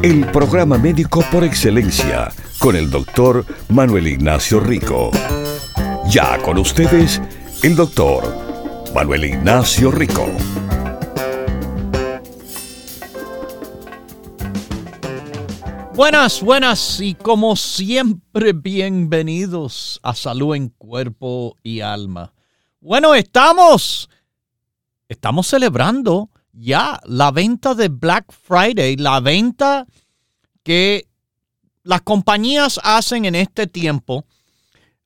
El programa médico por excelencia con el doctor Manuel Ignacio Rico. Ya con ustedes, el doctor Manuel Ignacio Rico. Buenas, buenas y como siempre bienvenidos a Salud en Cuerpo y Alma. Bueno, estamos, estamos celebrando ya la venta de Black Friday, la venta que las compañías hacen en este tiempo,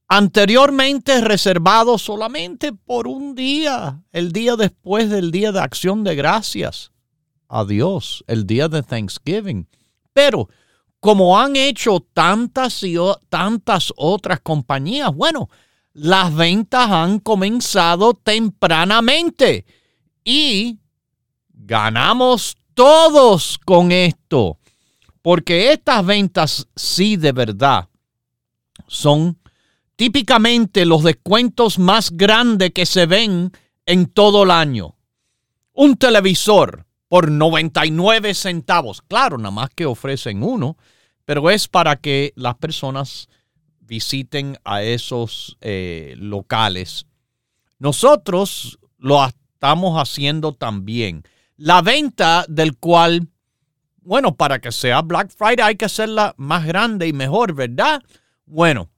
anteriormente reservado solamente por un día, el día después del día de acción de gracias. Adiós, el día de Thanksgiving. Pero como han hecho tantas y tantas otras compañías, bueno, las ventas han comenzado tempranamente y ganamos todos con esto. Porque estas ventas sí de verdad son típicamente los descuentos más grandes que se ven en todo el año. Un televisor por 99 centavos. Claro, nada más que ofrecen uno, pero es para que las personas visiten a esos eh, locales. Nosotros lo estamos haciendo también. La venta del cual bueno, para que sea Black Friday hay que hacerla más grande y mejor, ¿verdad? Bueno,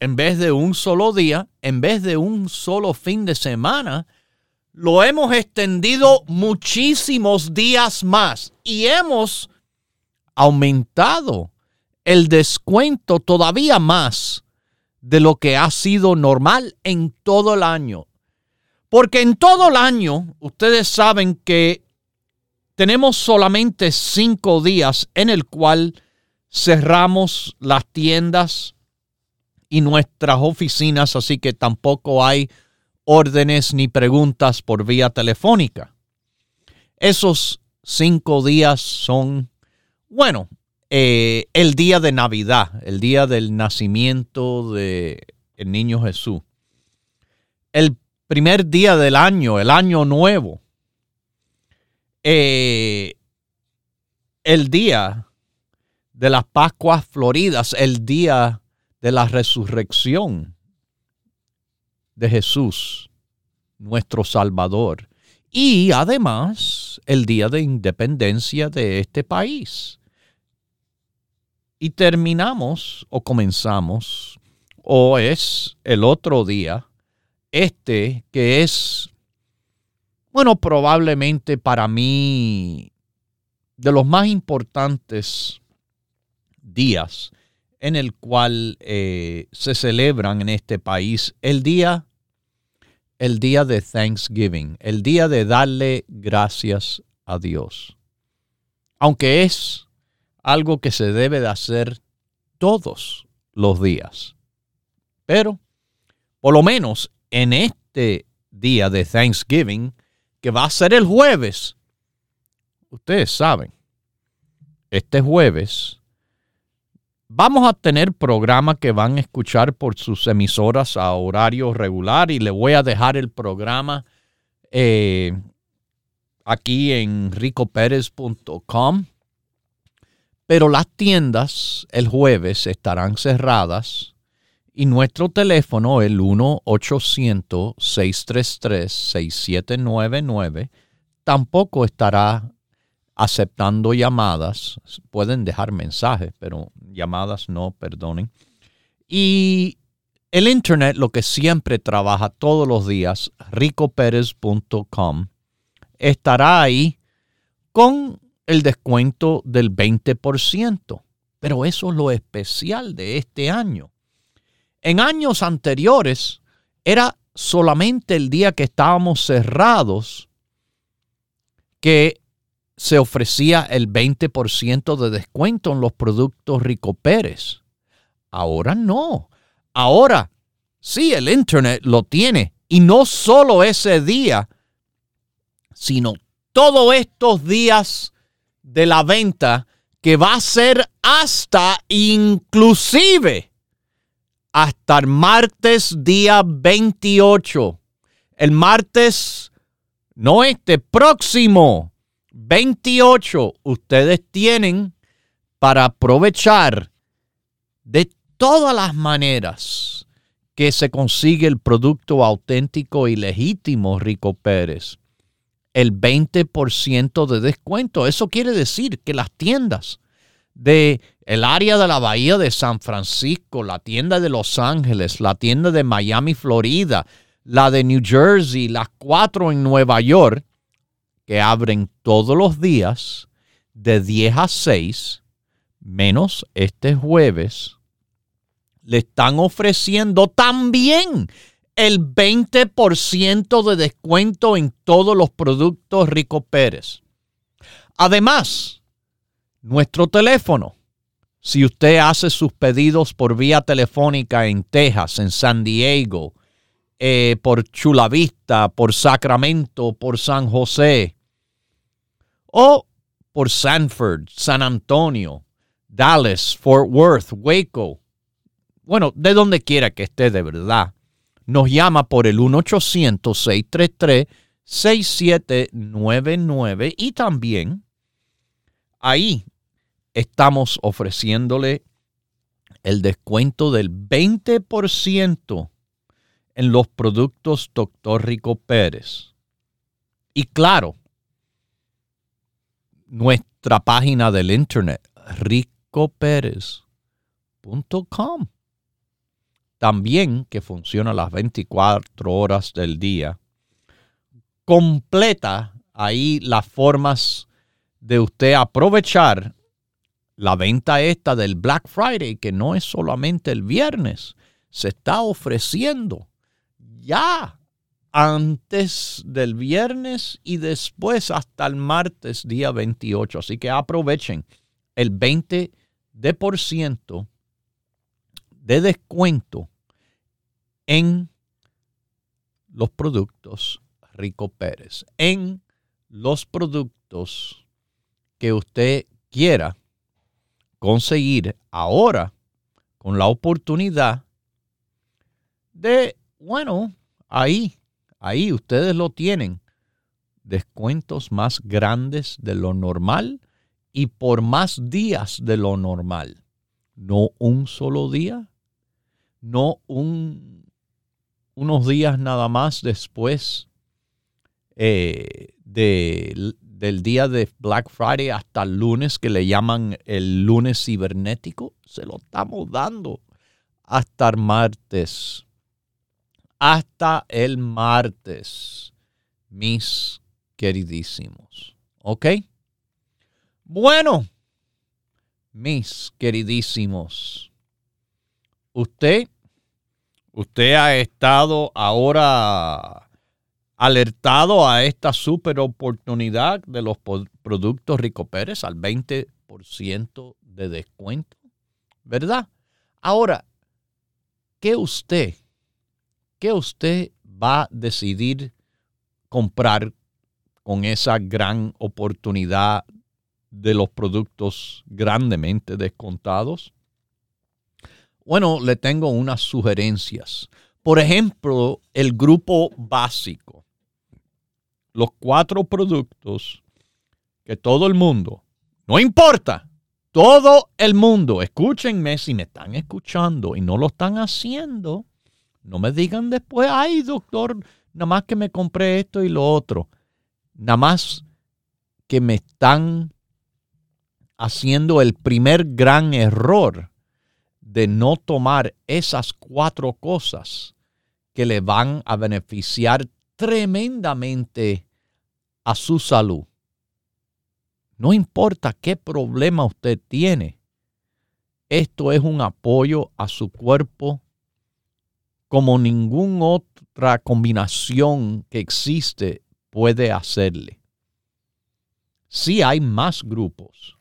en vez de un solo día, en vez de un solo fin de semana, lo hemos extendido muchísimos días más y hemos aumentado el descuento todavía más de lo que ha sido normal en todo el año. Porque en todo el año, ustedes saben que tenemos solamente cinco días en el cual cerramos las tiendas y nuestras oficinas, así que tampoco hay órdenes ni preguntas por vía telefónica. Esos cinco días son, bueno, eh, el día de Navidad, el día del nacimiento del el niño Jesús. El primer día del año, el año nuevo eh, el día de las Pascuas Floridas, el día de la resurrección de Jesús, nuestro Salvador, y además el día de independencia de este país. Y terminamos o comenzamos, o es el otro día, este que es bueno, probablemente para mí de los más importantes días en el cual eh, se celebran en este país el día, el día de Thanksgiving, el día de darle gracias a Dios. Aunque es algo que se debe de hacer todos los días. Pero, por lo menos en este día de Thanksgiving, que va a ser el jueves. Ustedes saben, este jueves vamos a tener programas que van a escuchar por sus emisoras a horario regular y le voy a dejar el programa eh, aquí en ricoperez.com. Pero las tiendas el jueves estarán cerradas y nuestro teléfono, el 1-800-633-6799, tampoco estará aceptando llamadas. Pueden dejar mensajes, pero llamadas no, perdonen. Y el Internet, lo que siempre trabaja todos los días, ricoperez.com, estará ahí con el descuento del 20%. Pero eso es lo especial de este año en años anteriores era solamente el día que estábamos cerrados que se ofrecía el 20% de descuento en los productos Rico Pérez. Ahora no. Ahora sí, el Internet lo tiene. Y no solo ese día, sino todos estos días de la venta que va a ser hasta inclusive hasta el martes día 28. El martes, no este, próximo 28, ustedes tienen para aprovechar de todas las maneras que se consigue el producto auténtico y legítimo Rico Pérez. El 20% de descuento. Eso quiere decir que las tiendas de el área de la bahía de San Francisco, la tienda de Los Ángeles, la tienda de Miami, Florida, la de New Jersey, las cuatro en Nueva York, que abren todos los días de 10 a 6, menos este jueves, le están ofreciendo también el 20% de descuento en todos los productos Rico Pérez. Además, nuestro teléfono, si usted hace sus pedidos por vía telefónica en Texas, en San Diego, eh, por Chula Vista, por Sacramento, por San José, o por Sanford, San Antonio, Dallas, Fort Worth, Waco, bueno, de donde quiera que esté de verdad, nos llama por el 1-800-633-6799 y también ahí estamos ofreciéndole el descuento del 20% en los productos Dr. Rico Pérez. Y claro, nuestra página del internet, ricopérez.com también que funciona las 24 horas del día, completa ahí las formas de usted aprovechar la venta esta del Black Friday, que no es solamente el viernes, se está ofreciendo ya antes del viernes y después hasta el martes día 28. Así que aprovechen el 20% de por ciento de descuento en los productos Rico Pérez, en los productos que usted quiera conseguir ahora con la oportunidad de, bueno, ahí, ahí ustedes lo tienen, descuentos más grandes de lo normal y por más días de lo normal. No un solo día, no un, unos días nada más después eh, del día de Black Friday hasta el lunes, que le llaman el lunes cibernético, se lo estamos dando hasta el martes. Hasta el martes, mis queridísimos. ¿Ok? Bueno, mis queridísimos usted, usted ha estado ahora alertado a esta super oportunidad de los productos Rico Pérez al 20% de descuento, ¿verdad? Ahora, ¿qué usted, qué usted va a decidir comprar con esa gran oportunidad de los productos grandemente descontados? Bueno, le tengo unas sugerencias. Por ejemplo, el grupo básico. Los cuatro productos que todo el mundo, no importa, todo el mundo, escúchenme si me están escuchando y no lo están haciendo, no me digan después, ay doctor, nada más que me compré esto y lo otro. Nada más que me están haciendo el primer gran error de no tomar esas cuatro cosas que le van a beneficiar tremendamente a su salud. No importa qué problema usted tiene, esto es un apoyo a su cuerpo como ninguna otra combinación que existe puede hacerle. Si hay más grupos.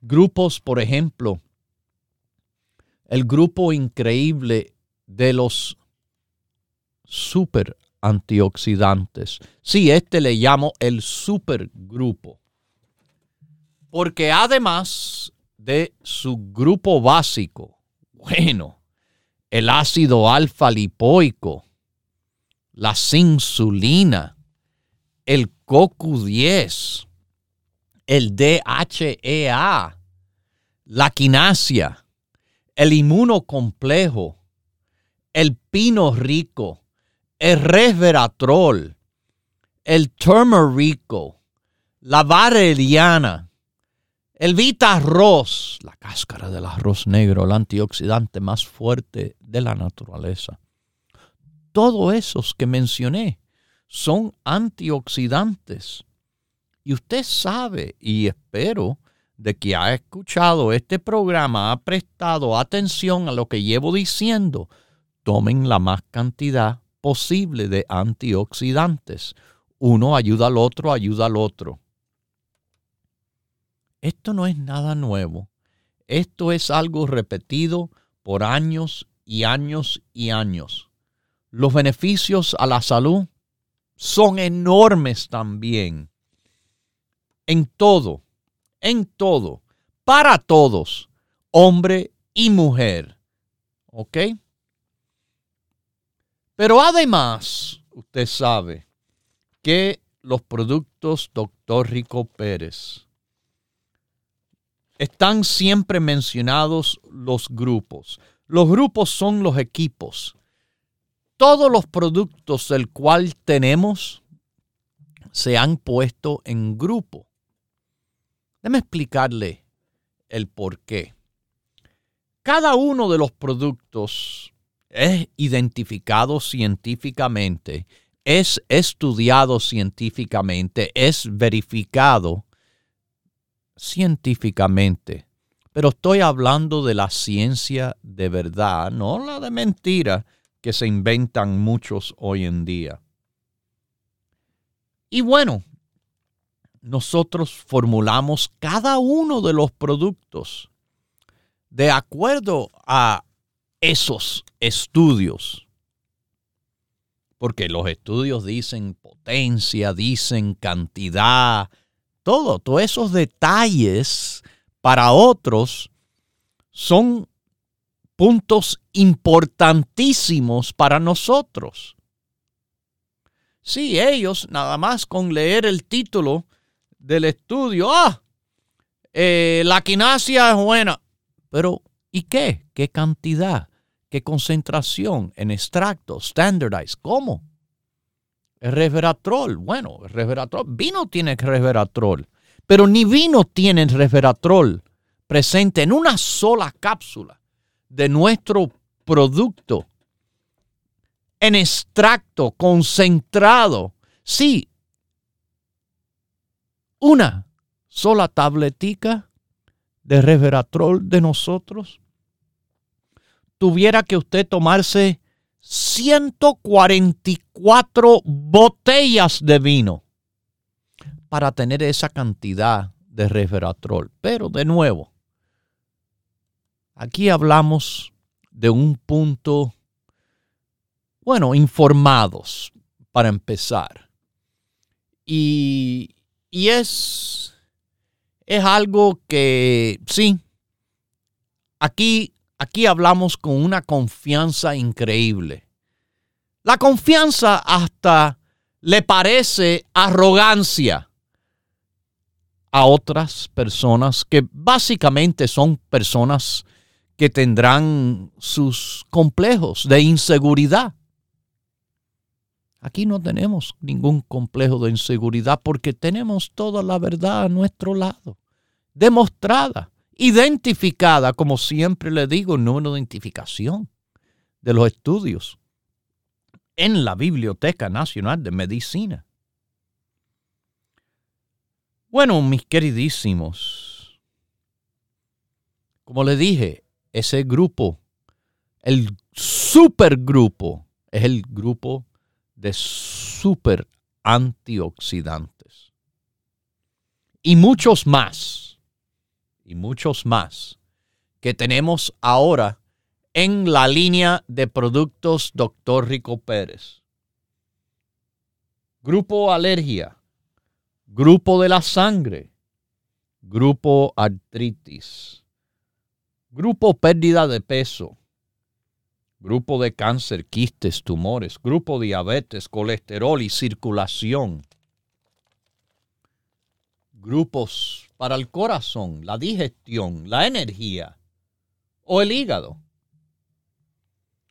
Grupos, por ejemplo, el grupo increíble de los super antioxidantes. Sí, este le llamo el supergrupo. Porque además de su grupo básico, bueno, el ácido alfa lipoico, la insulina, el CoQ10, el DHEA, la quinasia, el inmunocomplejo, el pino rico, el resveratrol, el turmerico, la valeriana, el vita arroz, la cáscara del arroz negro, el antioxidante más fuerte de la naturaleza. Todos esos que mencioné son antioxidantes. Y usted sabe, y espero, de que ha escuchado este programa, ha prestado atención a lo que llevo diciendo, tomen la más cantidad posible de antioxidantes. Uno ayuda al otro, ayuda al otro. Esto no es nada nuevo. Esto es algo repetido por años y años y años. Los beneficios a la salud son enormes también. En todo, en todo, para todos, hombre y mujer. ¿Ok? Pero además, usted sabe que los productos Dr. Rico Pérez están siempre mencionados los grupos. Los grupos son los equipos. Todos los productos del cual tenemos se han puesto en grupo. Déjeme explicarle el por qué. Cada uno de los productos es identificado científicamente, es estudiado científicamente, es verificado científicamente. Pero estoy hablando de la ciencia de verdad, no la de mentira que se inventan muchos hoy en día. Y bueno, nosotros formulamos cada uno de los productos de acuerdo a esos estudios. Porque los estudios dicen potencia, dicen cantidad, todo, todos esos detalles para otros son puntos importantísimos para nosotros. Sí, ellos nada más con leer el título del estudio, ah, eh, la quinasia es buena, pero ¿y qué? ¿Qué cantidad? ¿Qué concentración en extracto, standardized? ¿Cómo? Resveratrol, bueno, resveratrol, vino tiene resveratrol, pero ni vino tiene resveratrol presente en una sola cápsula de nuestro producto en extracto concentrado. Sí, una sola tabletica de resveratrol de nosotros tuviera que usted tomarse 144 botellas de vino para tener esa cantidad de resveratrol. Pero de nuevo, aquí hablamos de un punto, bueno, informados para empezar. Y, y es, es algo que, sí, aquí aquí hablamos con una confianza increíble. La confianza hasta le parece arrogancia a otras personas que básicamente son personas que tendrán sus complejos de inseguridad. Aquí no tenemos ningún complejo de inseguridad porque tenemos toda la verdad a nuestro lado, demostrada identificada, como siempre le digo, número de identificación de los estudios en la Biblioteca Nacional de Medicina. Bueno, mis queridísimos, como le dije, ese grupo, el supergrupo, es el grupo de super antioxidantes. Y muchos más y muchos más que tenemos ahora en la línea de productos Dr. Rico Pérez. Grupo alergia, grupo de la sangre, grupo artritis, grupo pérdida de peso, grupo de cáncer, quistes, tumores, grupo diabetes, colesterol y circulación, grupos para el corazón, la digestión, la energía o el hígado,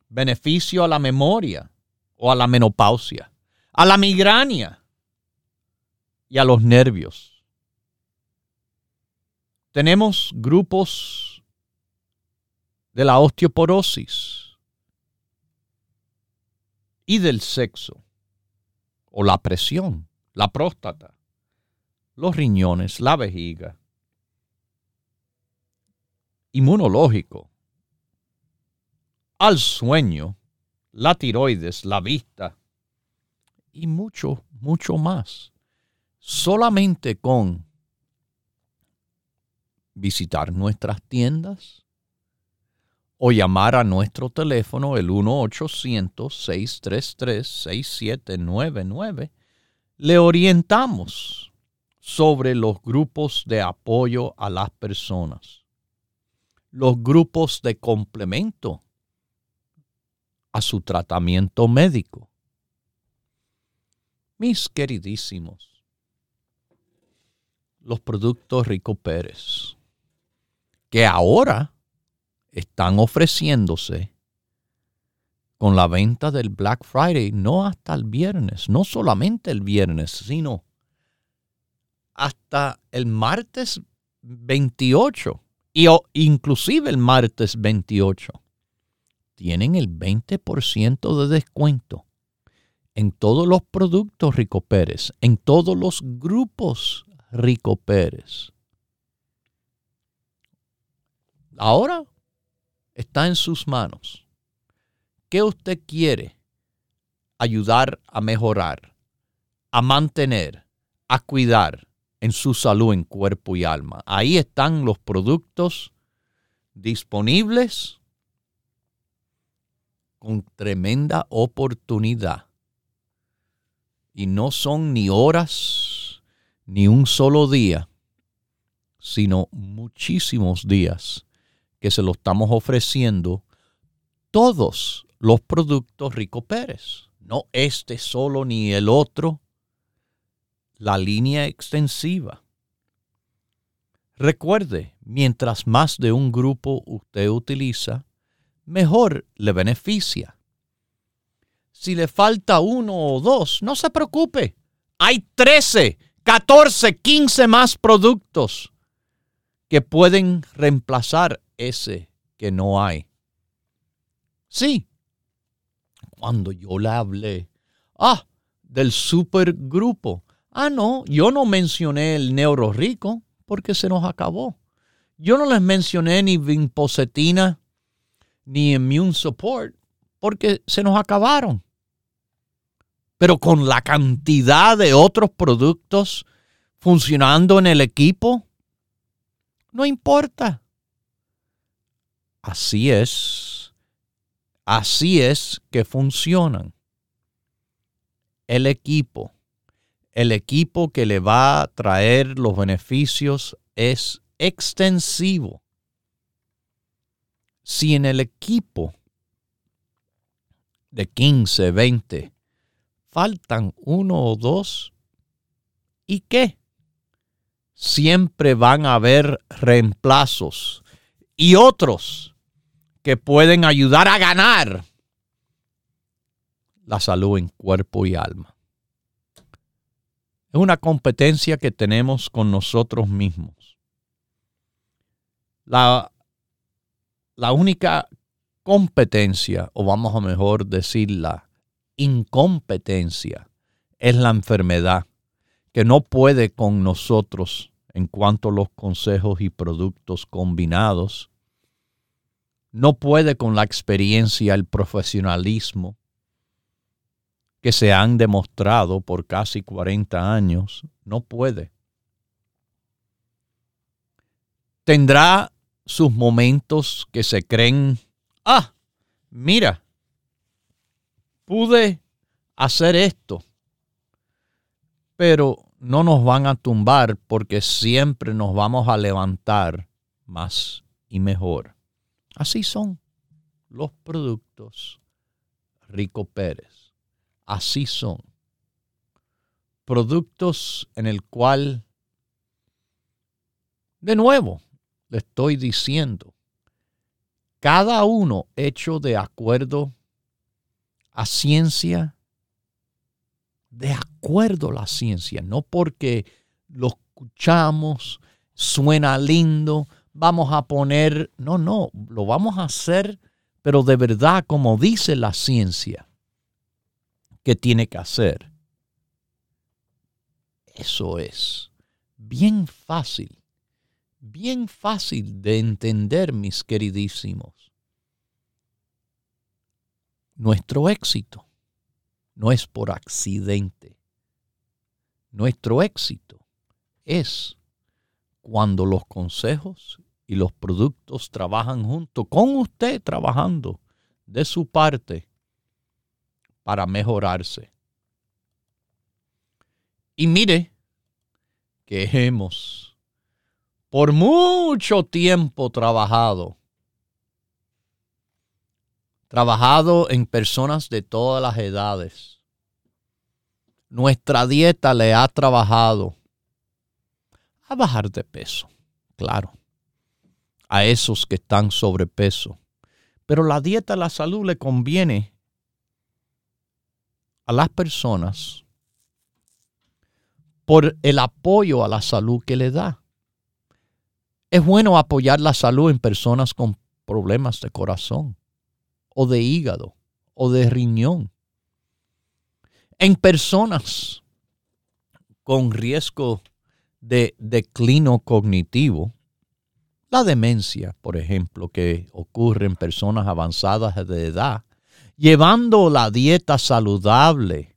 beneficio a la memoria o a la menopausia, a la migraña y a los nervios. Tenemos grupos de la osteoporosis y del sexo o la presión, la próstata, los riñones, la vejiga, inmunológico, al sueño, la tiroides, la vista. Y mucho, mucho más. Solamente con visitar nuestras tiendas o llamar a nuestro teléfono el 1-800-633-6799, le orientamos sobre los grupos de apoyo a las personas, los grupos de complemento a su tratamiento médico. Mis queridísimos, los productos Rico Pérez, que ahora están ofreciéndose con la venta del Black Friday, no hasta el viernes, no solamente el viernes, sino hasta el martes 28 y inclusive el martes 28 tienen el 20% de descuento en todos los productos Rico Pérez, en todos los grupos Rico Pérez. Ahora está en sus manos. ¿Qué usted quiere ayudar a mejorar, a mantener, a cuidar en su salud en cuerpo y alma? Ahí están los productos disponibles con tremenda oportunidad. Y no son ni horas, ni un solo día, sino muchísimos días que se lo estamos ofreciendo todos los productos Rico Pérez. No este solo ni el otro. La línea extensiva. Recuerde, mientras más de un grupo usted utiliza, mejor le beneficia. Si le falta uno o dos, no se preocupe. Hay 13, 14, 15 más productos que pueden reemplazar ese que no hay. Sí, cuando yo le hablé, ah, del supergrupo. Ah, no, yo no mencioné el neuro rico porque se nos acabó. Yo no les mencioné ni vinpocetina ni immune support porque se nos acabaron. Pero con la cantidad de otros productos funcionando en el equipo, no importa. Así es. Así es que funcionan. El equipo, el equipo que le va a traer los beneficios es extensivo si en el equipo de 15, 20 faltan uno o dos, ¿y qué? Siempre van a haber reemplazos y otros que pueden ayudar a ganar la salud en cuerpo y alma. Es una competencia que tenemos con nosotros mismos. La única competencia, o vamos a mejor decir la incompetencia, es la enfermedad que no puede con nosotros en cuanto a los consejos y productos combinados, no puede con la experiencia, el profesionalismo que se han demostrado por casi 40 años, no puede. Tendrá sus momentos que se creen ah, mira, pude hacer esto, pero no nos van a tumbar porque siempre nos vamos a levantar más y mejor. Así son los productos Rico Pérez. Así son. Productos en el cual, de nuevo, le estoy diciendo, cada uno hecho de acuerdo a ciencia, de acuerdo a la ciencia, no porque lo escuchamos, suena lindo, vamos a poner, no, no, lo vamos a hacer, pero de verdad como dice la ciencia que tiene que hacer. Eso es bien fácil, bien fácil de entender, mis queridísimos. Nuestro éxito no es por accidente. Nuestro éxito es cuando los consejos y los productos trabajan junto con usted trabajando de su parte para mejorarse. Y mire que hemos por mucho tiempo trabajado, trabajado en personas de todas las edades. Nuestra dieta le ha trabajado a bajar de peso, claro, a esos que están sobrepeso. Pero la dieta, la salud le conviene a las personas por el apoyo a la salud que le da. Es bueno apoyar la salud en personas con problemas de corazón o de hígado o de riñón. En personas con riesgo de declino cognitivo, la demencia, por ejemplo, que ocurre en personas avanzadas de edad, llevando la dieta saludable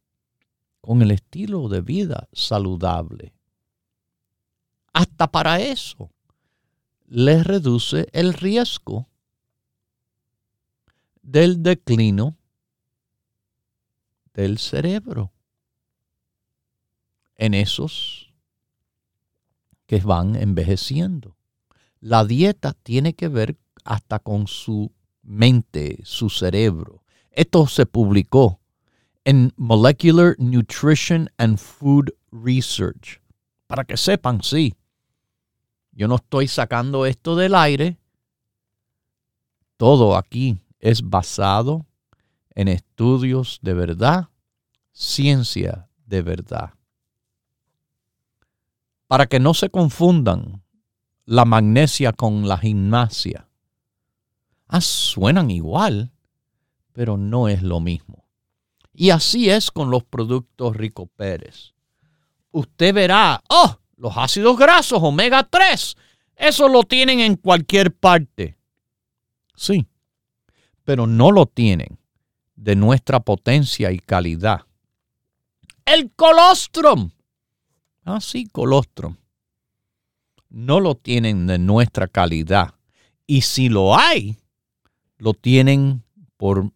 con el estilo de vida saludable. Hasta para eso les reduce el riesgo del declino del cerebro en esos que van envejeciendo. La dieta tiene que ver hasta con su mente, su cerebro. Esto se publicó en Molecular Nutrition and Food Research. Para que sepan, sí, yo no estoy sacando esto del aire. Todo aquí es basado en estudios de verdad, ciencia de verdad. Para que no se confundan la magnesia con la gimnasia. Ah, suenan igual, pero no es lo mismo. Y así es con los productos Rico Pérez. Usted verá, oh, los ácidos grasos omega 3, eso lo tienen en cualquier parte. Sí, pero no lo tienen de nuestra potencia y calidad. El colostrum. Ah, sí, colostrum. No lo tienen de nuestra calidad. Y si lo hay, lo tienen por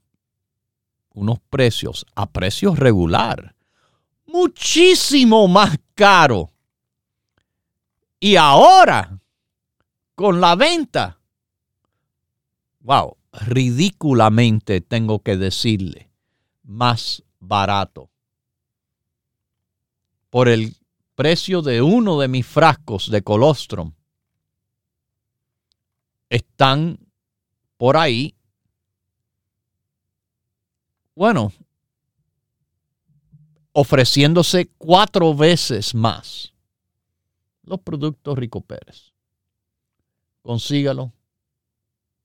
unos precios a precios regular. Muchísimo más caro y ahora, con la venta, wow, ridículamente tengo que decirle, más barato. Por el precio de uno de mis frascos de colostrum, están por ahí, bueno, ofreciéndose cuatro veces más los productos Rico Pérez. Consígalo,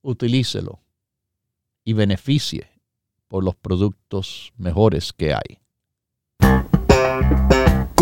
utilícelo y beneficie por los productos mejores que hay.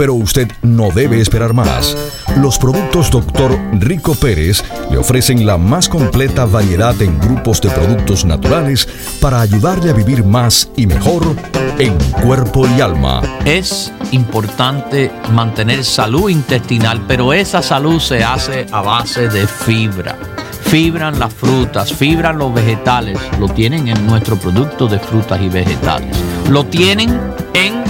pero usted no debe esperar más. Los productos Dr. Rico Pérez le ofrecen la más completa variedad en grupos de productos naturales para ayudarle a vivir más y mejor en cuerpo y alma. Es importante mantener salud intestinal, pero esa salud se hace a base de fibra fibran las frutas, fibran los vegetales, lo tienen en nuestro producto de frutas y vegetales. Lo tienen en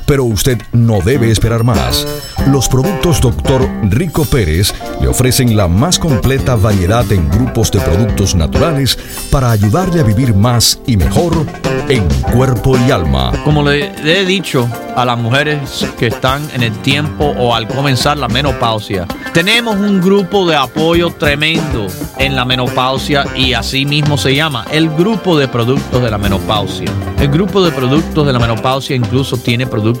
pero usted no debe esperar más. Los productos Dr. Rico Pérez le ofrecen la más completa variedad en grupos de productos naturales para ayudarle a vivir más y mejor en cuerpo y alma. Como le he dicho a las mujeres que están en el tiempo o al comenzar la menopausia, tenemos un grupo de apoyo tremendo en la menopausia y así mismo se llama el grupo de productos de la menopausia. El grupo de productos de la menopausia incluso tiene productos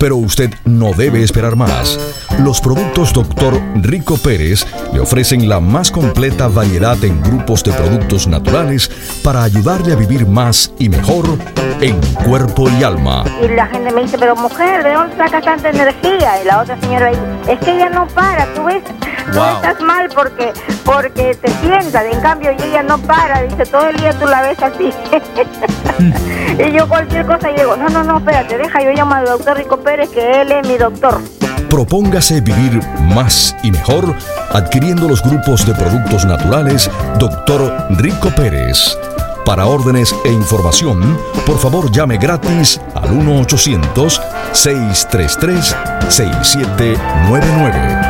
pero usted no debe esperar más. Los productos Dr. Rico Pérez le ofrecen la más completa variedad en grupos de productos naturales para ayudarle a vivir más y mejor en cuerpo y alma. Y la gente me dice, pero mujer, ¿de dónde saca tanta energía? Y la otra señora dice, es que ella no para, tú ves, tú estás mal porque, porque te sientas, en cambio ella no para, dice, todo el día tú la ves así. y yo cualquier cosa digo, no, no, no, espérate, deja, yo llamo al doctor Rico Pérez que él es mi doctor. Propóngase vivir más y mejor adquiriendo los grupos de productos naturales Dr. Rico Pérez. Para órdenes e información, por favor llame gratis al 1-800-633-6799.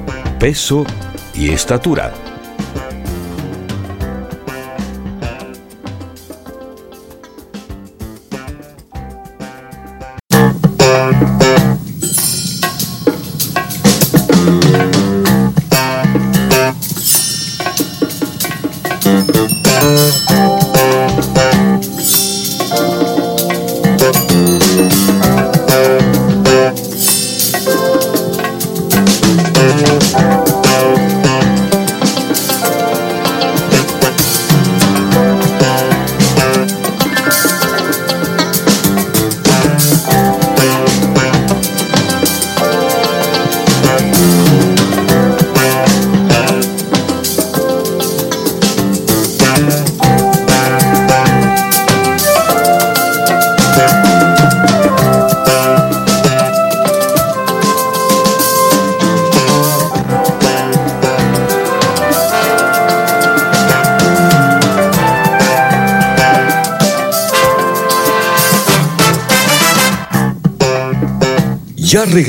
peso y estatura.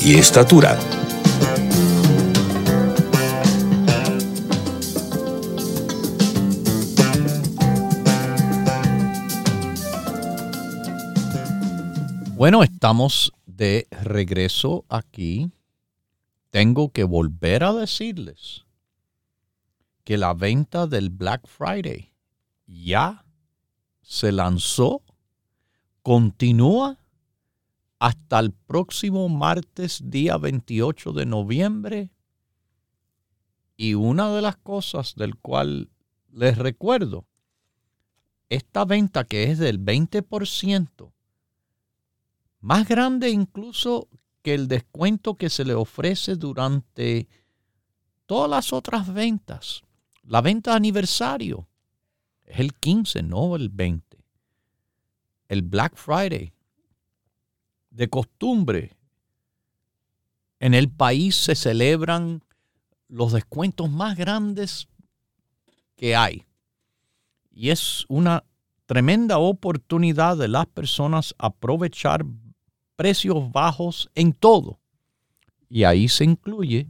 y estatura. Bueno, estamos de regreso aquí. Tengo que volver a decirles que la venta del Black Friday ya se lanzó, continúa hasta el próximo martes, día 28 de noviembre. Y una de las cosas del cual les recuerdo, esta venta que es del 20%, más grande incluso que el descuento que se le ofrece durante todas las otras ventas. La venta de aniversario es el 15, no el 20. El Black Friday. De costumbre, en el país se celebran los descuentos más grandes que hay. Y es una tremenda oportunidad de las personas aprovechar precios bajos en todo. Y ahí se incluye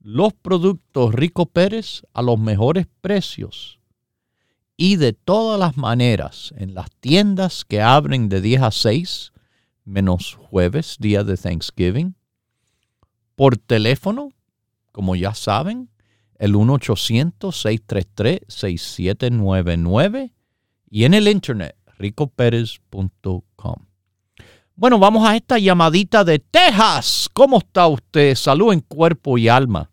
los productos Rico Pérez a los mejores precios y de todas las maneras en las tiendas que abren de 10 a 6, menos jueves, día de Thanksgiving, por teléfono, como ya saben, el 1-800-633-6799 y en el internet ricopérez.com. Bueno, vamos a esta llamadita de Texas. ¿Cómo está usted? Salud en cuerpo y alma.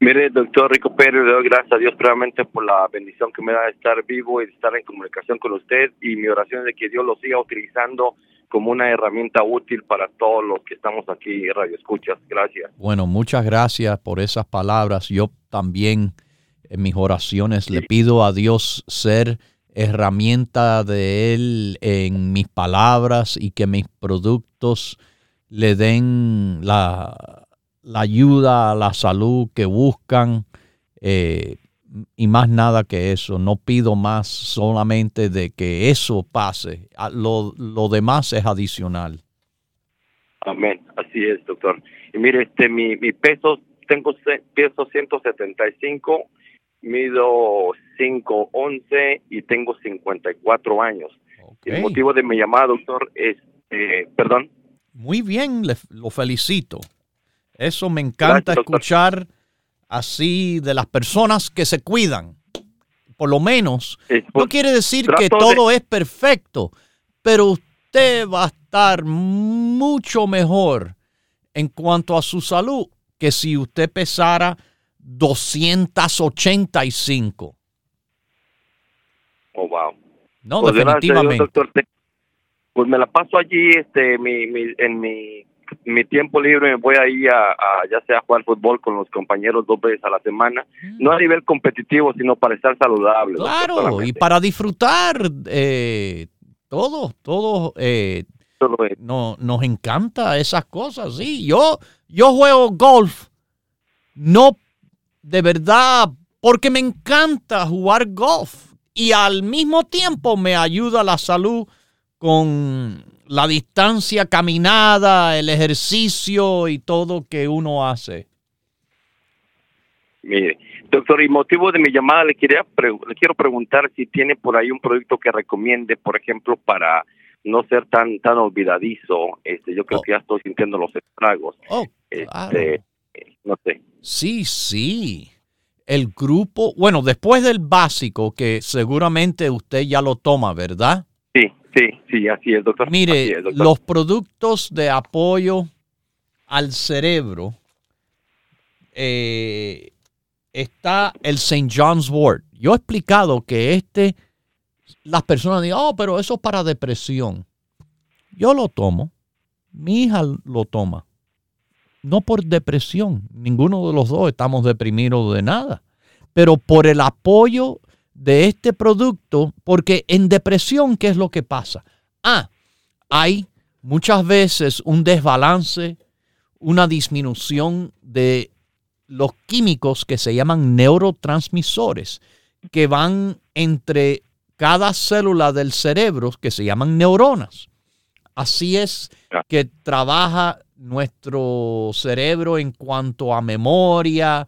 Mire, doctor Rico Pérez, le doy gracias a Dios realmente por la bendición que me da de estar vivo y de estar en comunicación con usted. Y mi oración es de que Dios lo siga utilizando como una herramienta útil para todos los que estamos aquí, Radio Escuchas. Gracias. Bueno, muchas gracias por esas palabras. Yo también en mis oraciones le pido a Dios ser herramienta de Él en mis palabras y que mis productos le den la, ayuda a la salud que buscan eh, y más nada que eso. No pido más solamente de que eso pase. Lo, lo demás es adicional. Amén. Así es, doctor. Y mire, este, mi, mi peso, tengo peso 175 mido 5'11 y tengo 54 años. El motivo de mi llamada, doctor, es, eh, perdón. Muy bien, lo felicito. Eso me encanta escuchar así de las personas que se cuidan. Por lo menos, no quiere decir que todo es perfecto, pero usted va a estar mucho mejor en cuanto a su salud que si usted pesara 285. Oh, wow. No, pues definitivamente. pues me la paso allí este, mi, mi, en mi, mi tiempo libre, me voy ahí a, ya sea a jugar fútbol con los compañeros dos veces a la semana. Mm. No a nivel competitivo, sino para estar saludable. Claro, y para disfrutar eh, todo, todo. Eh, no, nos encanta esas cosas, sí. Yo, yo juego golf no de verdad, porque me encanta jugar golf y al mismo tiempo me ayuda la salud con la distancia caminada, el ejercicio y todo que uno hace. Mire, doctor, y motivo de mi llamada le, quería le quiero preguntar si tiene por ahí un producto que recomiende, por ejemplo, para no ser tan tan olvidadizo. Este, yo creo oh. que ya estoy sintiendo los estragos. Oh, este, no sé. Sí, sí. El grupo, bueno, después del básico, que seguramente usted ya lo toma, ¿verdad? Sí, sí, sí, así es, doctor. Mire, los productos de apoyo al cerebro, eh, está el St. John's Wort. Yo he explicado que este, las personas dicen, oh, pero eso es para depresión. Yo lo tomo, mi hija lo toma no por depresión, ninguno de los dos estamos deprimidos de nada, pero por el apoyo de este producto, porque en depresión, ¿qué es lo que pasa? Ah, hay muchas veces un desbalance, una disminución de los químicos que se llaman neurotransmisores, que van entre cada célula del cerebro, que se llaman neuronas. Así es que trabaja nuestro cerebro en cuanto a memoria,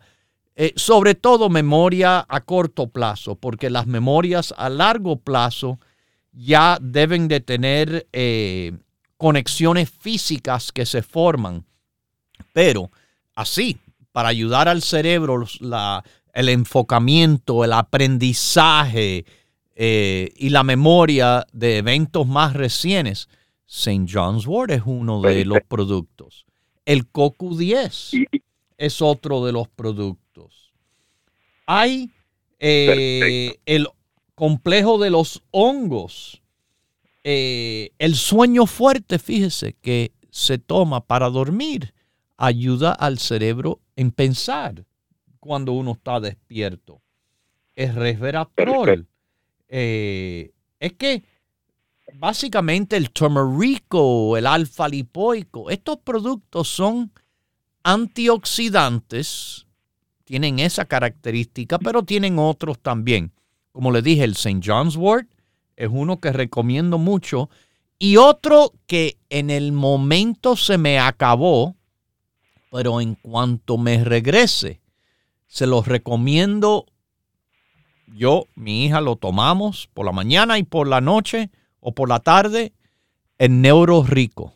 eh, sobre todo memoria a corto plazo, porque las memorias a largo plazo ya deben de tener eh, conexiones físicas que se forman. Pero así, para ayudar al cerebro, el enfocamiento, el aprendizaje eh, y la memoria de eventos más recientes, St. John's Wort es uno de los productos. El CoQ10 es otro de los productos. Hay eh, el complejo de los hongos. Eh, el sueño fuerte, fíjese, que se toma para dormir, ayuda al cerebro en pensar cuando uno está despierto. Es resveratrol. Eh, es que básicamente el turmerico, el alfa lipoico, estos productos son antioxidantes, tienen esa característica, pero tienen otros también. Como le dije, el St. John's Wort es uno que recomiendo mucho. Y otro que en el momento se me acabó, pero en cuanto me regrese, se los recomiendo. Yo, mi hija, lo tomamos por la mañana y por la noche o por la tarde en Neuro Rico.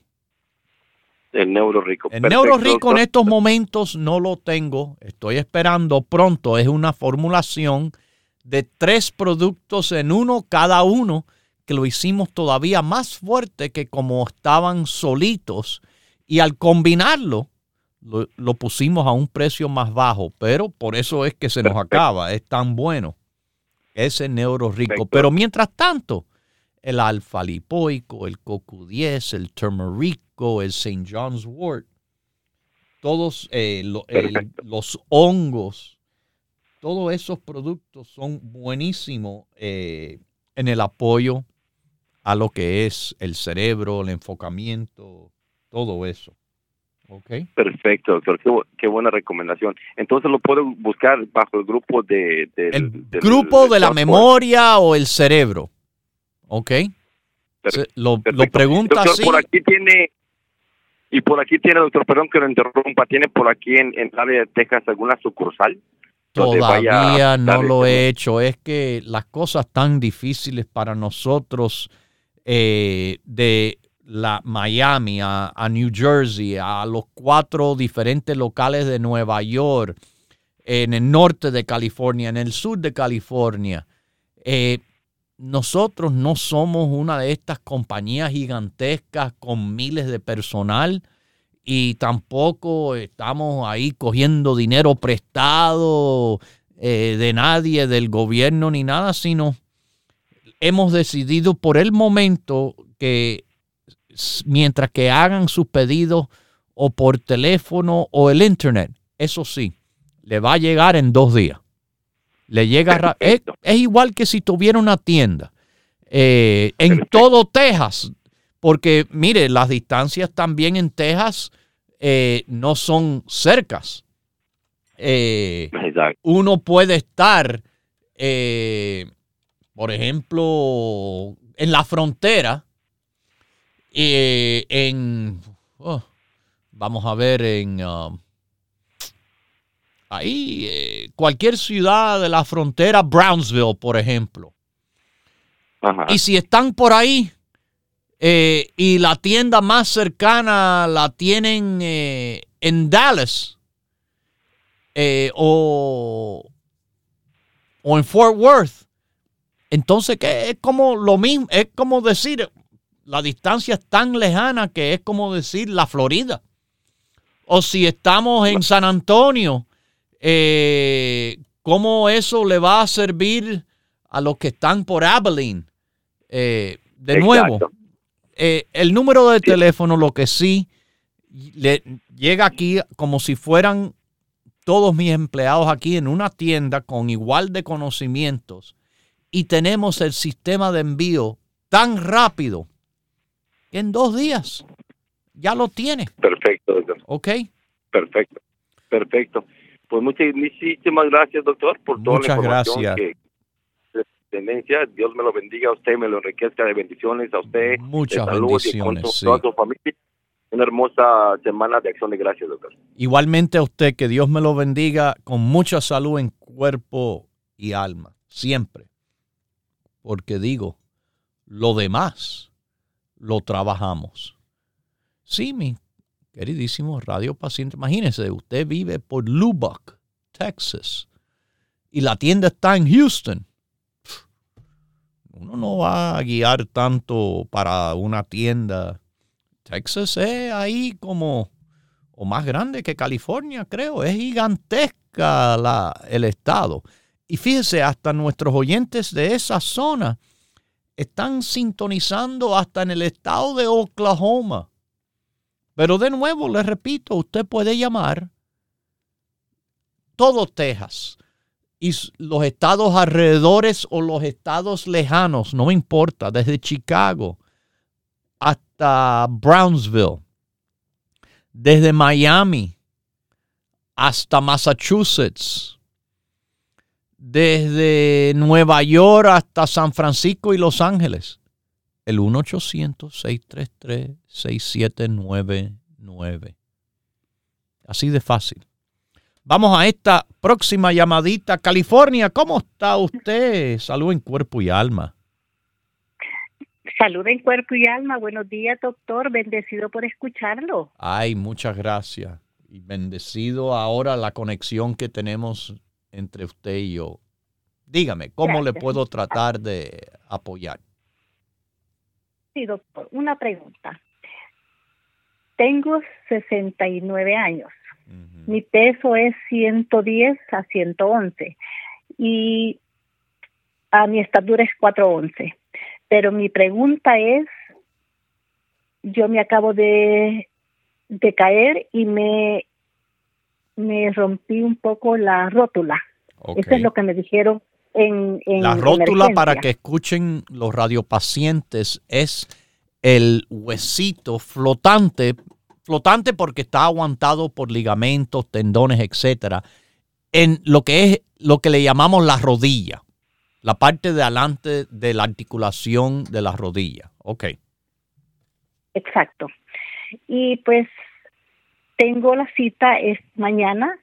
El Neuro Rico. El Neuro Rico en estos momentos no lo tengo. Estoy esperando pronto. Es una formulación de tres productos en uno cada uno, que lo hicimos todavía más fuerte que como estaban solitos. Y al combinarlo, lo, pusimos a un precio más bajo, pero por eso es que se nos acaba. Es tan bueno ese neuro rico. Pero mientras tanto, el alfa lipoico, el CoQ10, el el St. John's wort, todos eh, los hongos, todos esos productos son buenísimos eh, en el apoyo a lo que es el cerebro, el enfocamiento, todo eso. Okay. Perfecto, doctor. Qué, buena recomendación. Entonces lo puedo buscar bajo el grupo de... el grupo de la memoria o el cerebro. ¿Ok? lo, lo, pregunta doctor, Por aquí tiene... Y por aquí tiene, doctor, perdón que lo interrumpa, ¿tiene por aquí en, en área de Texas alguna sucursal? Todavía no lo he hecho. Es que las cosas tan difíciles para nosotros eh, de la Miami a, New Jersey, a los cuatro diferentes locales de Nueva York, en el norte de California, en el sur de California. Eh, nosotros no somos una de estas compañías gigantescas con miles de personal y tampoco estamos ahí cogiendo dinero prestado eh, de nadie, del gobierno ni nada, sino hemos decidido por el momento que mientras que hagan sus pedidos o por teléfono o el internet, eso sí, le va a llegar en dos días. Le llega es, es, igual que si tuviera una tienda. Eh, en todo Texas, porque mire, las distancias también en Texas eh, no son cercas. Eh, uno puede estar, eh, por ejemplo, en la frontera, en, oh, vamos a ver, en um, ahí, cualquier ciudad de la frontera, Brownsville, por ejemplo. Y si están por ahí, eh, y la tienda más cercana la tienen eh, en Dallas eh, o, o, en Fort Worth. Entonces, que es como lo mismo, es como decir, la distancia es tan lejana que es como decir la Florida. O si estamos en San Antonio, ¿cómo eso le va a servir a los que están por Abilene? de nuevo, eh, el número de teléfono, lo que sí, le llega aquí como si fueran todos mis empleados aquí en una tienda con igual de conocimientos y tenemos el sistema de envío tan rápido que en dos días ya lo tiene. Perfecto, doctor. ¿Ok? Perfecto, perfecto. Pues muchas, muchísimas gracias, doctor, por toda Muchas la información gracias. que tendencia. Dios me lo bendiga a usted, me lo enriquezca de bendiciones a usted. Muchas y bendiciones, su- sí. toda su familia. Una hermosa semana de acción de gracias, doctor. Igualmente a usted, que Dios me lo bendiga con mucha salud en cuerpo y alma, siempre. Porque digo, lo demás lo trabajamos. Sí, mi queridísimo radio paciente, imagínese, usted vive por Lubbock, Texas, y la tienda está en Houston. Uno no va a guiar tanto para una tienda. Texas es ahí como o más grande que California, creo. Es gigantesca el estado. Y fíjese, hasta nuestros oyentes de esa zona están sintonizando hasta en el estado de Oklahoma. Pero de nuevo, les repito, usted puede llamar todo Texas y los estados alrededores o los estados lejanos, no me importa, desde Chicago hasta Brownsville desde Miami hasta Massachusetts, desde Nueva York hasta San Francisco y Los Ángeles. El 1-800-633-6799. Así de fácil. Vamos a esta próxima llamadita. California, ¿cómo está usted? Salud en cuerpo y alma. Salud en cuerpo y alma. Buenos días, doctor. Bendecido por escucharlo. Ay, muchas gracias. Y bendecido ahora la conexión que tenemos entre usted y yo. Dígame, ¿cómo le puedo tratar de apoyar? Sí, doctor. Una pregunta. Tengo 69 años. Mi peso es 110 a 111 y a mi estatura es 411. Pero mi pregunta es, yo me acabo de, de caer y me, me rompí un poco la rótula. Eso es lo que me dijeron en, en La rótula, para que escuchen los radiopacientes, es el huesito flotante, flotante porque está aguantado por ligamentos, tendones, etcétera, en lo que es lo que le llamamos la rodilla, la parte de adelante de la articulación de la rodilla. Ok. Exacto. Y pues tengo la cita es mañana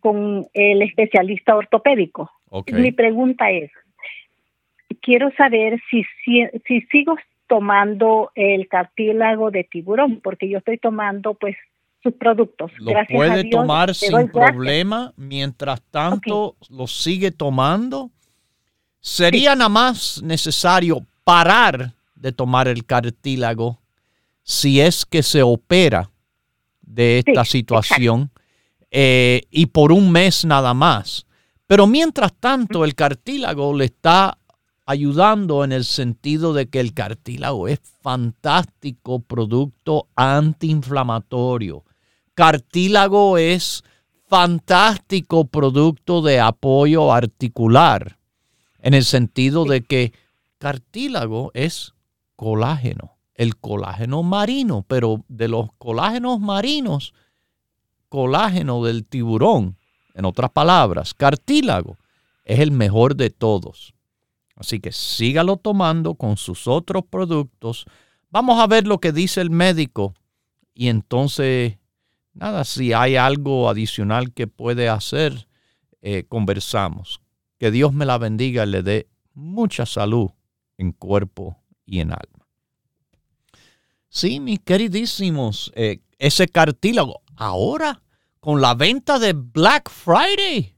con el especialista ortopédico. Mi pregunta es, quiero saber si, si, si sigo tomando el cartílago de tiburón, porque yo estoy tomando pues sus productos. Lo Gracias a puede Dios, tomar sin problema. Mientras tanto, lo sigue tomando. Sería nada más necesario parar de tomar el cartílago si es que se opera de esta Sí, situación eh, y por un mes nada más. Pero mientras tanto, el cartílago le está ayudando en el sentido de que el cartílago es fantástico producto antiinflamatorio. Cartílago es fantástico producto de apoyo articular, en el sentido de que cartílago es colágeno, el colágeno marino, pero de los colágenos marinos, colágeno del tiburón, en otras palabras, cartílago, es el mejor de todos. Así que sígalo tomando con sus otros productos. Vamos a ver lo que dice el médico y entonces, nada, si hay algo adicional que puede hacer, eh, conversamos. Que Dios me la bendiga y le dé mucha salud en cuerpo y en alma. Sí, mis queridísimos, eh, ese cartílago, ahora con la venta de Black Friday,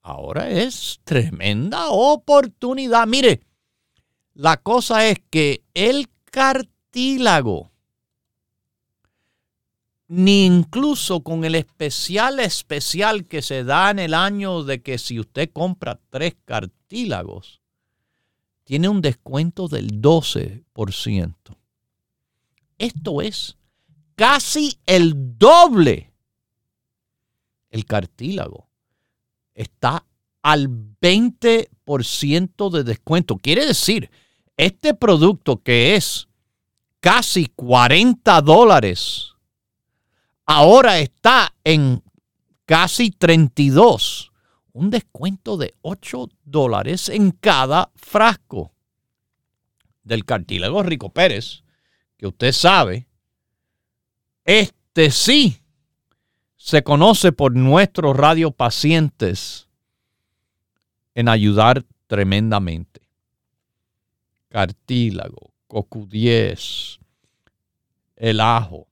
ahora es tremenda oportunidad. Mire, la cosa es que el cartílago, ni incluso con el especial especial que se da en el año de que si usted compra tres cartílagos, tiene un descuento del 12%. Esto es casi el doble. El cartílago está al 20% de descuento. Quiere decir, este producto que es casi 40 dólares, ahora está en casi 32. Un descuento de 8 dólares en cada frasco del cartílago Rico Pérez, que usted sabe, este sí se conoce por nuestros radiopacientes en ayudar tremendamente. Cartílago, CoQ10, el ajo.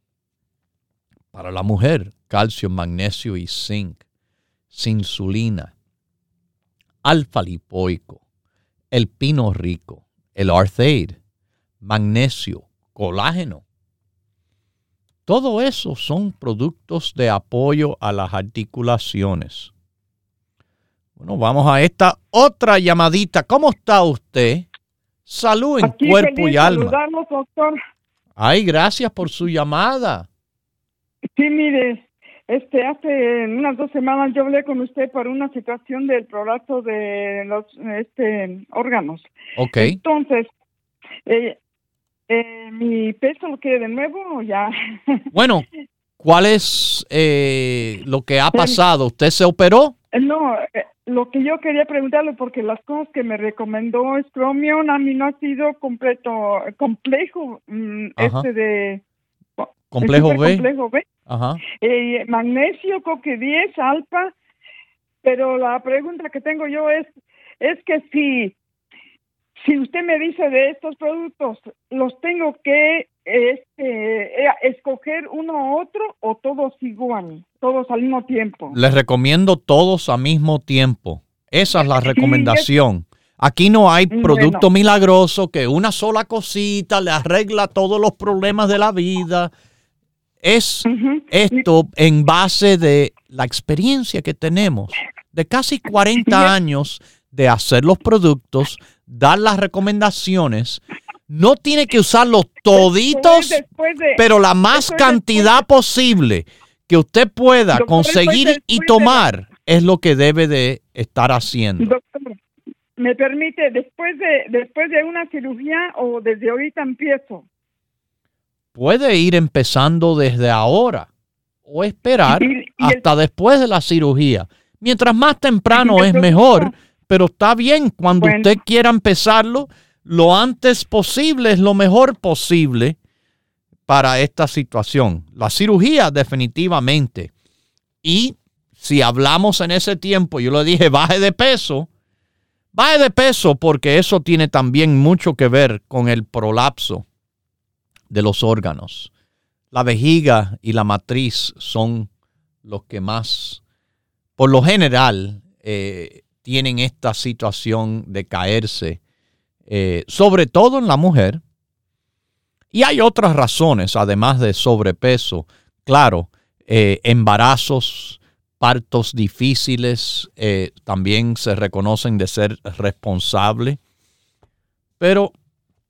Para la mujer, calcio, magnesio y zinc, insulina, alfa lipoico, el pino rico, el arthaid, magnesio, colágeno. Todo eso son productos de apoyo a las articulaciones. Bueno, vamos a esta otra llamadita. ¿Cómo está usted? Salud en cuerpo y alma. Doctor. Ay, gracias por su llamada. Sí, mire, este, hace unas dos semanas yo hablé con usted por una situación del prolapso de los este, órganos. Ok. Entonces, eh, eh, ¿mi peso lo quiere de nuevo o ya? Bueno, ¿cuál es eh, lo que ha pasado? ¿Usted se operó? No, lo que yo quería preguntarle, porque las cosas que me recomendó Scromion a mí no ha sido completo, complejo, mm, este de... Complejo B. Complejo B. Ajá. Eh, magnesio, coque 10, alfa, pero la pregunta que tengo yo es, es que si, si usted me dice de estos productos, ¿los tengo que este, eh, escoger uno u otro o todos igual, todos al mismo tiempo? Les recomiendo todos al mismo tiempo. Esa es la recomendación. Aquí no hay producto milagroso que una sola cosita le arregla todos los problemas de la vida. Es esto en base de la experiencia que tenemos de casi 40 años de hacer los productos, dar las recomendaciones. No tiene que usarlos toditos, pero la más cantidad posible que usted pueda conseguir y tomar es lo que debe de estar haciendo. Doctor, ¿me permite, después de, después de una cirugía o desde ahorita empiezo? puede ir empezando desde ahora o esperar hasta después de la cirugía. Mientras más temprano es mejor, pero está bien cuando usted quiera empezarlo lo antes posible es lo mejor posible para esta situación. La cirugía definitivamente. Y si hablamos en ese tiempo, yo le dije, baje de peso, baje de peso porque eso tiene también mucho que ver con el prolapso de los órganos. La vejiga y la matriz son los que más, por lo general, eh, tienen esta situación de caerse, eh, sobre todo en la mujer. Y hay otras razones, además de sobrepeso. Claro, eh, embarazos, partos difíciles también se reconocen de ser responsables. Pero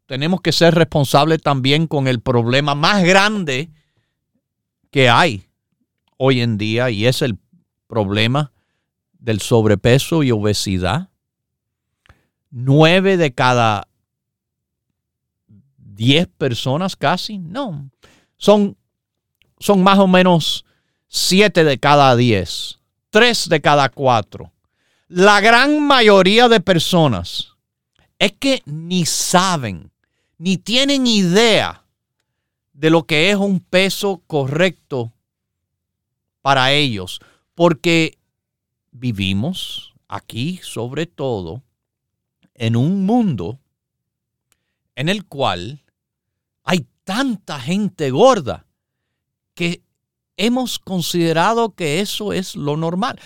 tenemos que ser responsables también con el problema más grande que hay hoy en día y es el problema del sobrepeso y obesidad. Nueve de cada diez personas casi, no, son, son más o menos siete de cada diez, tres de cada cuatro. La gran mayoría de personas es que ni saben ni tienen idea de lo que es un peso correcto para ellos, porque vivimos aquí sobre todo en un mundo en el cual hay tanta gente gorda que hemos considerado que eso es lo normal.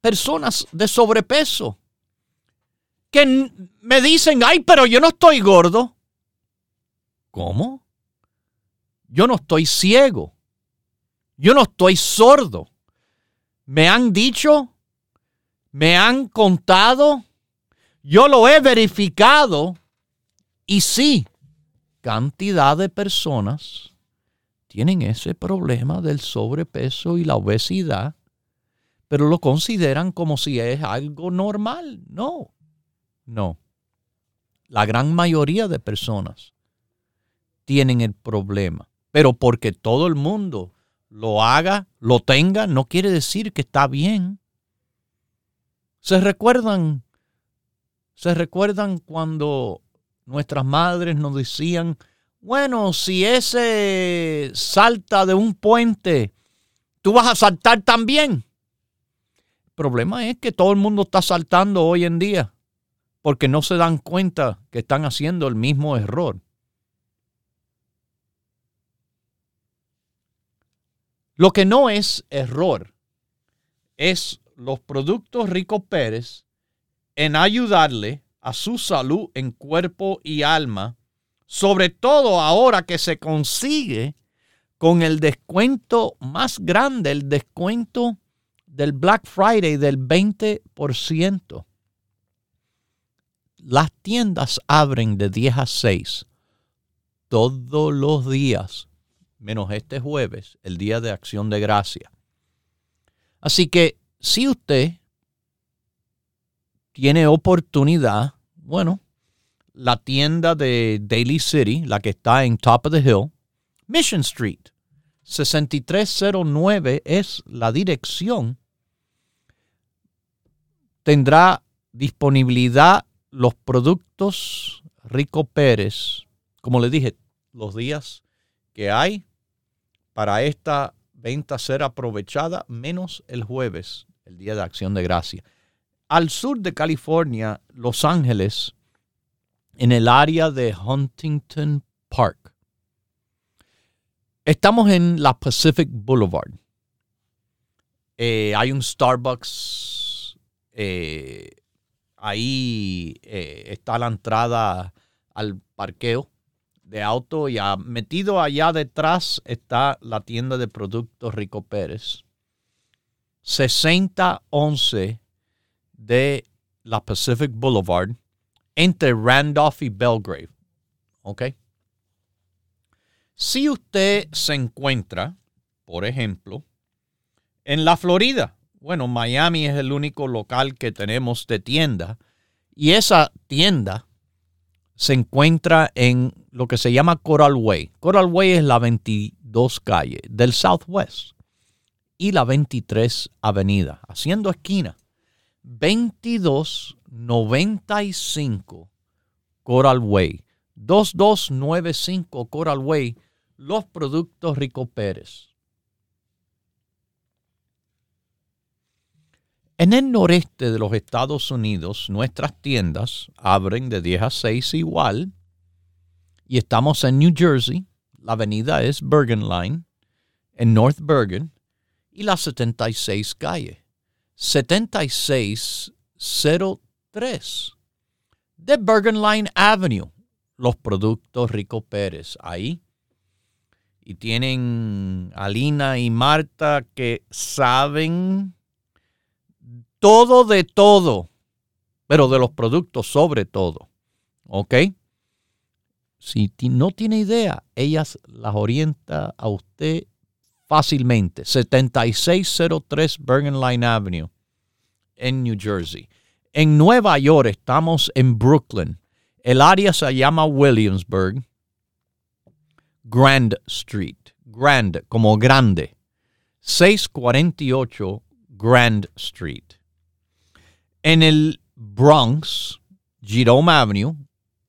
Personas de sobrepeso que me dicen, ay, pero yo no estoy gordo. ¿Cómo? Yo no estoy ciego. Yo no estoy sordo. Me han dicho, me han contado, yo lo he verificado y sí, cantidad de personas tienen ese problema del sobrepeso y la obesidad, pero lo consideran como si es algo normal. No, no. La gran mayoría de personas tienen el problema, pero porque todo el mundo lo haga, lo tenga, no quiere decir que está bien. ¿Se recuerdan? ¿Se recuerdan cuando nuestras madres nos decían, bueno, si ese salta de un puente, tú vas a saltar también? El problema es que todo el mundo está saltando hoy en día porque no se dan cuenta que están haciendo el mismo error. Lo que no es error es los productos Rico Pérez en ayudarle a su salud en cuerpo y alma, sobre todo ahora que se consigue con el descuento más grande, el descuento del Black Friday del 20%. Las tiendas abren de 10 a 6 todos los días, menos este jueves, el día de acción de gracia. Así que si usted tiene oportunidad, bueno, la tienda de Daily City, la que está en Top of the Hill, Mission Street, 6309 es la dirección. Tendrá disponibilidad los productos Rico Pérez, como le dije, los días que hay para esta venta ser aprovechada, menos el jueves, el día de acción de gracia al sur de California, Los Ángeles, en el área de Huntington Park. Estamos en la Pacific Boulevard. Eh, hay un Starbucks. Eh, ahí eh, está la entrada al parqueo de auto y metido allá detrás está la tienda de productos Rico Pérez. 6011 de la Pacific Boulevard entre Randolph y Belgrave. ¿Ok? Si usted se encuentra, por ejemplo, en la Florida, bueno, Miami es el único local que tenemos de tienda y esa tienda se encuentra en lo que se llama Coral Way. Coral Way es la 22 calle del Southwest y la 23 avenida, haciendo esquina 2295 Coral Way. 2295 Coral Way, los productos Rico Pérez. En el noreste de los Estados Unidos, nuestras tiendas abren de 10 a 6 igual. Y estamos en New Jersey. La avenida es Bergen Line, en North Bergen, y la 76 calle. 7603 de Bergen Line Avenue. Los productos Rico Pérez ahí. Y tienen Alina y Marta que saben todo de todo, pero de los productos sobre todo. ¿Ok? Si no tiene idea, ellas las orienta a usted fácilmente. 7603 Bergen Line Avenue en New Jersey. En Nueva York estamos en Brooklyn. El área se llama Williamsburg. Grand Street. Grand, como grande. 648 Grand Street. En el Bronx, Jerome Avenue,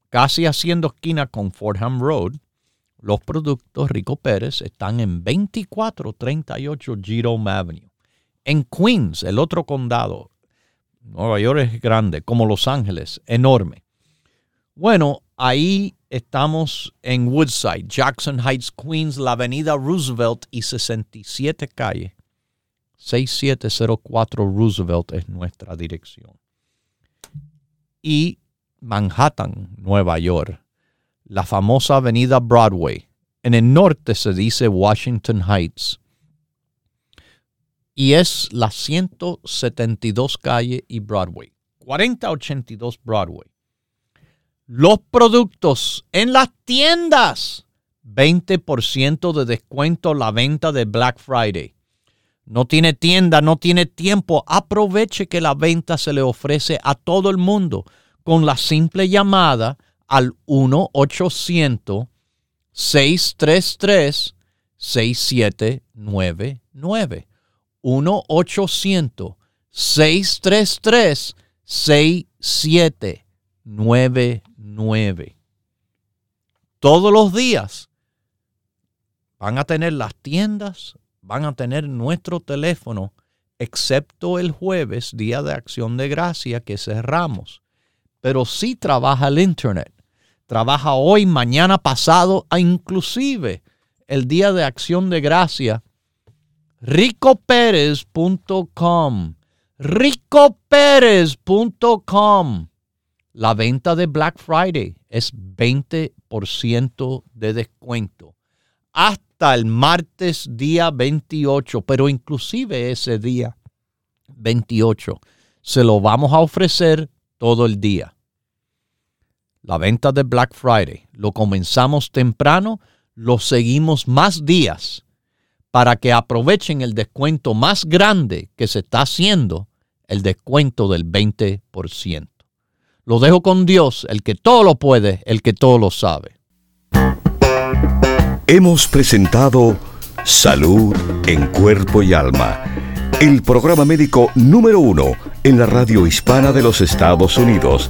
casi haciendo esquina con Fordham Road, los productos Rico Pérez están en 2438 Jerome Avenue. En Queens, el otro condado, Nueva York es grande, como Los Ángeles, enorme. Bueno, ahí estamos en Woodside, Jackson Heights, Queens, la avenida Roosevelt y 67 calle. 6704 Roosevelt es nuestra dirección. Y Manhattan, Nueva York, la famosa avenida Broadway. En el norte se dice Washington Heights. Y es la 172 calle y Broadway. 4082 Broadway. Los productos en las tiendas 20% de descuento la venta de Black Friday. No tiene tienda, no tiene tiempo. Aproveche que la venta se le ofrece a todo el mundo con la simple llamada al 1-800-633-6799. 1-800-633-6799. Todos los días van a tener las tiendas, van a tener nuestro teléfono, excepto el jueves, día de acción de gracia que cerramos. Pero sí trabaja el Internet. Trabaja hoy, mañana, pasado, e inclusive el día de acción de gracia. ricoperez.com ricoperez.com La venta de Black Friday es 20% de descuento. Hasta el martes día 28, pero inclusive ese día 28 se lo vamos a ofrecer todo el día. La venta de Black Friday lo comenzamos temprano, lo seguimos más días para que aprovechen el descuento más grande que se está haciendo, el descuento del 20%. Lo dejo con Dios, el que todo lo puede, el que todo lo sabe. Hemos presentado Salud en Cuerpo y Alma, el programa médico número uno en la radio hispana de los Estados Unidos,